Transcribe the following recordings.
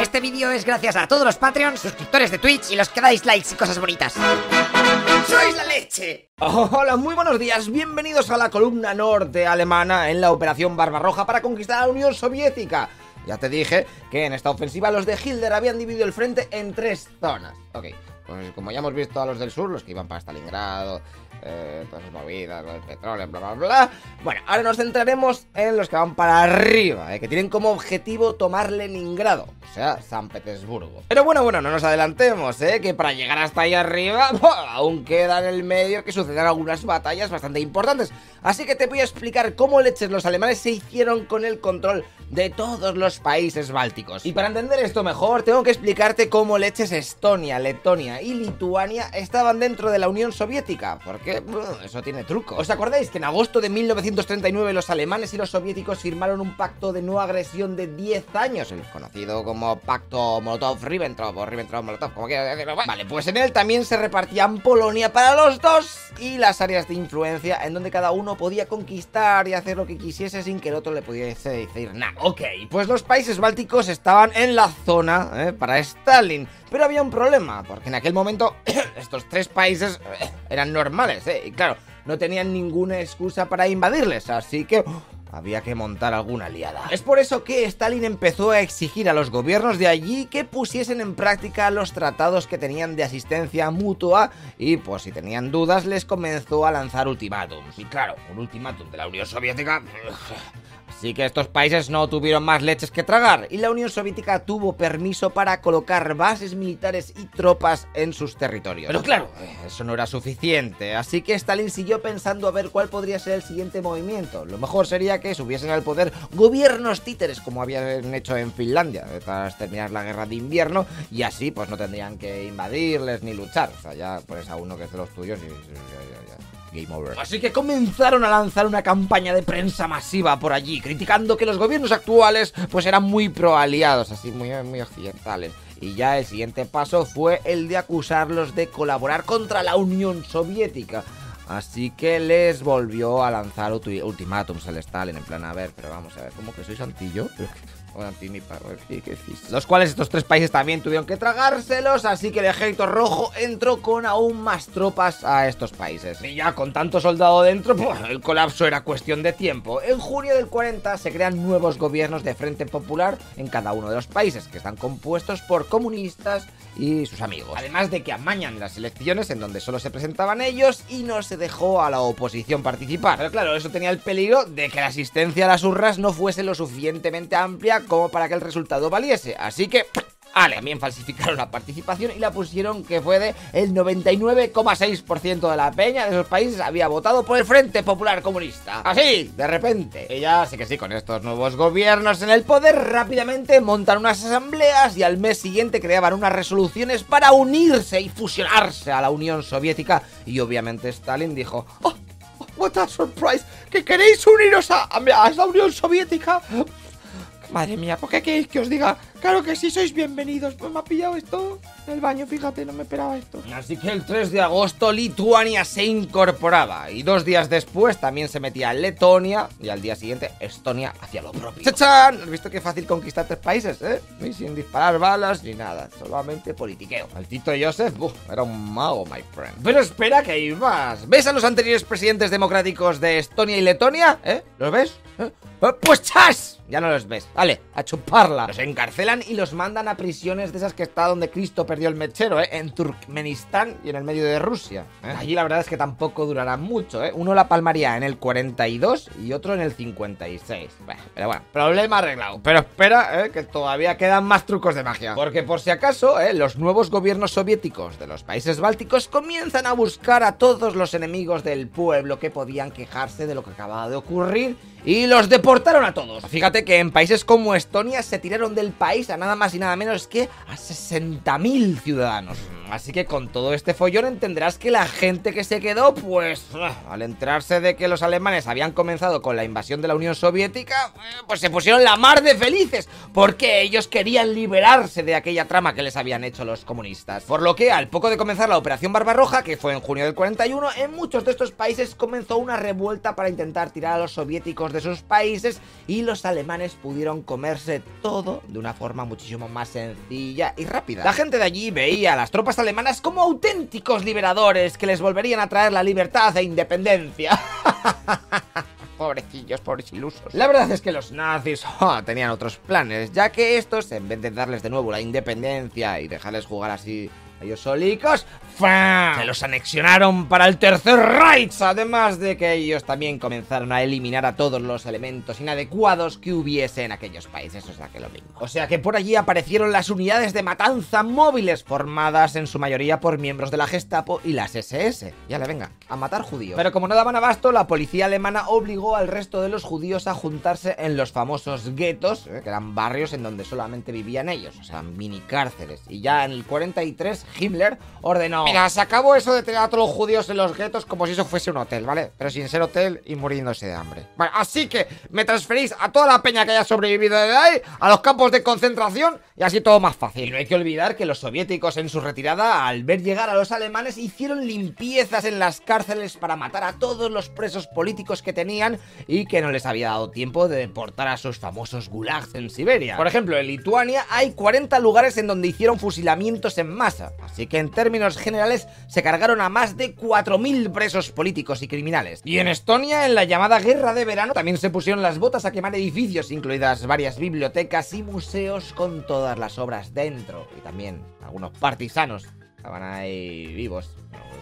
Este vídeo es gracias a todos los Patreons, suscriptores de Twitch y los que dais likes y cosas bonitas. ¡Sois la leche! Hola, muy buenos días, bienvenidos a la columna norte alemana en la Operación Barbarroja para conquistar a la Unión Soviética. Ya te dije que en esta ofensiva los de Hitler habían dividido el frente en tres zonas. Ok, pues como ya hemos visto a los del sur, los que iban para Stalingrado, eh, todas esas movidas, el petróleo, bla, bla, bla. Bueno, ahora nos centraremos en los que van para arriba, eh, que tienen como objetivo tomar Leningrado, o sea, San Petersburgo. Pero bueno, bueno, no nos adelantemos, eh, que para llegar hasta ahí arriba, aún queda en el medio que sucedan algunas batallas bastante importantes. Así que te voy a explicar cómo leches los alemanes se hicieron con el control de todos los países bálticos. Y para entender esto mejor, tengo que explicarte cómo leches Estonia, Letonia y Lituania estaban dentro de la Unión Soviética, porque eso tiene truco. ¿Os acordáis que en agosto de 1939 los alemanes y los soviéticos firmaron un pacto de no agresión de 10 años, el conocido como Pacto Molotov-Ribbentrop o Ribbentrop-Molotov, como quieras decirlo? Vale, pues en él también se repartían Polonia para los dos y las áreas de influencia en donde cada uno podía conquistar y hacer lo que quisiese sin que el otro le pudiese decir nada. Ok, pues los países bálticos estaban en la zona ¿eh? para Stalin. Pero había un problema, porque en aquel momento estos tres países eran normales, ¿eh? Y claro, no tenían ninguna excusa para invadirles, así que había que montar alguna aliada. Es por eso que Stalin empezó a exigir a los gobiernos de allí que pusiesen en práctica los tratados que tenían de asistencia mutua y pues si tenían dudas les comenzó a lanzar ultimátums. Y claro, un ultimátum de la Unión Soviética... Así que estos países no tuvieron más leches que tragar y la Unión Soviética tuvo permiso para colocar bases militares y tropas en sus territorios. Pero claro, eso no era suficiente, así que Stalin siguió pensando a ver cuál podría ser el siguiente movimiento. Lo mejor sería que subiesen al poder gobiernos títeres como habían hecho en Finlandia tras terminar la guerra de invierno y así pues no tendrían que invadirles ni luchar. O sea, ya pones a uno que es de los tuyos y... ya, ya, ya. Así que comenzaron a lanzar una campaña de prensa masiva por allí, criticando que los gobiernos actuales pues eran muy pro aliados, así muy, muy occidentales. Y ya el siguiente paso fue el de acusarlos de colaborar contra la Unión Soviética. Así que les volvió a lanzar ulti- ultimátums el Stalin, en plan, a ver, pero vamos a ver, ¿cómo que sois antillo? Los cuales estos tres países también tuvieron que tragárselos, así que el ejército rojo entró con aún más tropas a estos países. Y ya con tanto soldado dentro, pues, el colapso era cuestión de tiempo. En junio del 40 se crean nuevos gobiernos de Frente Popular en cada uno de los países, que están compuestos por comunistas y sus amigos. Además de que amañan las elecciones en donde solo se presentaban ellos y no se dejó a la oposición participar. Pero claro, eso tenía el peligro de que la asistencia a las urnas no fuese lo suficientemente amplia como para que el resultado valiese. Así que... Ale, también falsificaron la participación y la pusieron que fue de el 99,6% de la peña de esos países había votado por el Frente Popular Comunista. Así, de repente. Y ya sé que sí, con estos nuevos gobiernos en el poder rápidamente montan unas asambleas y al mes siguiente creaban unas resoluciones para unirse y fusionarse a la Unión Soviética y obviamente Stalin dijo, "Oh, what a surprise, que queréis uniros a, a, a la Unión Soviética. Madre mía, ¿por qué queréis que os diga? Claro que sí, sois bienvenidos. Pues me ha pillado esto en el baño, fíjate, no me esperaba esto. Así que el 3 de agosto Lituania se incorporaba y dos días después también se metía Letonia y al día siguiente Estonia hacia lo propio. ¡Chachán! ¿Has visto qué fácil conquistar tres países, eh? Y sin disparar balas ni nada, solamente politiqueo. El Tito Joseph, uf, era un mago, my friend. Pero espera que hay más. ¿Ves a los anteriores presidentes democráticos de Estonia y Letonia? ¿Eh? ¿Los ves? ¿Eh? Pues chas, ya no los ves. Vale, a chuparla. Los encarcelan y los mandan a prisiones de esas que está donde Cristo perdió el mechero, ¿eh? En Turkmenistán y en el medio de Rusia. ¿eh? Allí la verdad es que tampoco durarán mucho, ¿eh? Uno la palmaría en el 42 y otro en el 56. Bueno, pero bueno, problema arreglado. Pero espera, ¿eh? Que todavía quedan más trucos de magia. Porque por si acaso, ¿eh? Los nuevos gobiernos soviéticos de los países bálticos comienzan a buscar a todos los enemigos del pueblo que podían quejarse de lo que acababa de ocurrir y los deportaron a todos. Fíjate que en países como Estonia se tiraron del país a nada más y nada menos que a 60.000 ciudadanos. Así que con todo este follón entenderás que la gente que se quedó, pues ah, al enterarse de que los alemanes habían comenzado con la invasión de la Unión Soviética, eh, pues se pusieron la mar de felices, porque ellos querían liberarse de aquella trama que les habían hecho los comunistas. Por lo que al poco de comenzar la Operación Barbarroja, que fue en junio del 41, en muchos de estos países comenzó una revuelta para intentar tirar a los soviéticos de sus países y los alemanes pudieron comerse todo de una forma muchísimo más sencilla y rápida. La gente de allí veía a las tropas alemanas como auténticos liberadores que les volverían a traer la libertad e independencia. Pobrecillos, pobres ilusos. La verdad es que los nazis oh, tenían otros planes, ya que estos, en vez de darles de nuevo la independencia y dejarles jugar así ellos solicos, se los anexionaron para el Tercer Reich, además de que ellos también comenzaron a eliminar a todos los elementos inadecuados que hubiese en aquellos países, o sea que lo mismo. O sea que por allí aparecieron las unidades de matanza móviles, formadas en su mayoría por miembros de la Gestapo y las SS. Ya le venga, a matar judíos. Pero como no daban abasto, la policía alemana obligó al resto de los judíos a juntarse en los famosos guetos, eh, que eran barrios en donde solamente vivían ellos, o sea, mini cárceles. Y ya en el 43 Himmler ordenó... Mira, se acabó eso de tener a todos los judíos en los guetos como si eso fuese un hotel, ¿vale? Pero sin ser hotel y muriéndose de hambre. Vale, así que me transferís a toda la peña que haya sobrevivido de ahí, a los campos de concentración y así todo más fácil. Y no hay que olvidar que los soviéticos en su retirada, al ver llegar a los alemanes, hicieron limpiezas en las cárceles para matar a todos los presos políticos que tenían y que no les había dado tiempo de deportar a sus famosos gulags en Siberia. Por ejemplo, en Lituania hay 40 lugares en donde hicieron fusilamientos en masa, así que en términos generales se cargaron a más de 4.000 presos políticos y criminales. Y en Estonia, en la llamada Guerra de Verano, también se pusieron las botas a quemar edificios, incluidas varias bibliotecas y museos con todas las obras dentro. Y también algunos partisanos estaban ahí vivos.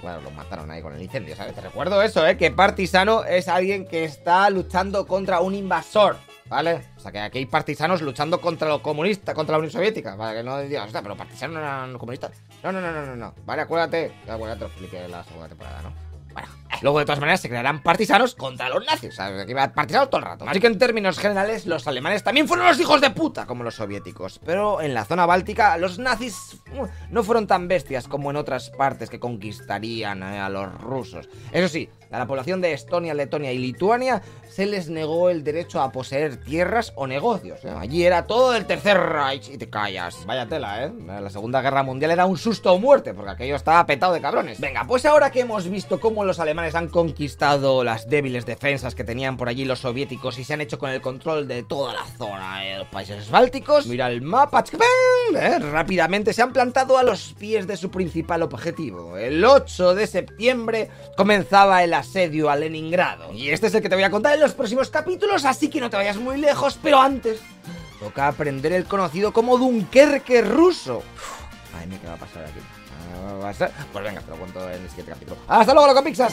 Bueno, los mataron ahí con el incendio, ¿sabes? Te recuerdo eso, ¿eh? Que partisano es alguien que está luchando contra un invasor. ¿Vale? O sea, que aquí hay partisanos luchando contra los comunistas, contra la Unión Soviética. Para que no digas, sea, pero partisanos no eran comunistas. No, no, no, no, no, no. Vale, acuérdate. Acuérdate, lo expliqué la segunda temporada, ¿no? Bueno, luego de todas maneras se crearán partisanos contra los nazis. O sea, aquí va partisanos todo el rato. Así que en términos generales, los alemanes también fueron los hijos de puta como los soviéticos. Pero en la zona báltica, los nazis uh, no fueron tan bestias como en otras partes que conquistarían eh, a los rusos. Eso sí, a la población de Estonia, Letonia y Lituania se les negó el derecho a poseer tierras o negocios. Allí era todo el Tercer Reich y te callas. Vaya tela, ¿eh? La Segunda Guerra Mundial era un susto o muerte porque aquello estaba petado de cabrones. Venga, pues ahora que hemos visto cómo los alemanes han conquistado las débiles defensas que tenían por allí los soviéticos y se han hecho con el control de toda la zona de los países bálticos, mira el mapa, ¿eh? rápidamente se han plantado a los pies de su principal objetivo. El 8 de septiembre comenzaba el asedio a Leningrado. Y este es el que te voy a contar en los próximos capítulos, así que no te vayas muy lejos, pero antes toca aprender el conocido como Dunkerque ruso. Ay, ¿qué va a pasar aquí? Pues venga, te lo cuento en el siguiente capítulo. ¡Hasta luego, loco Pixas!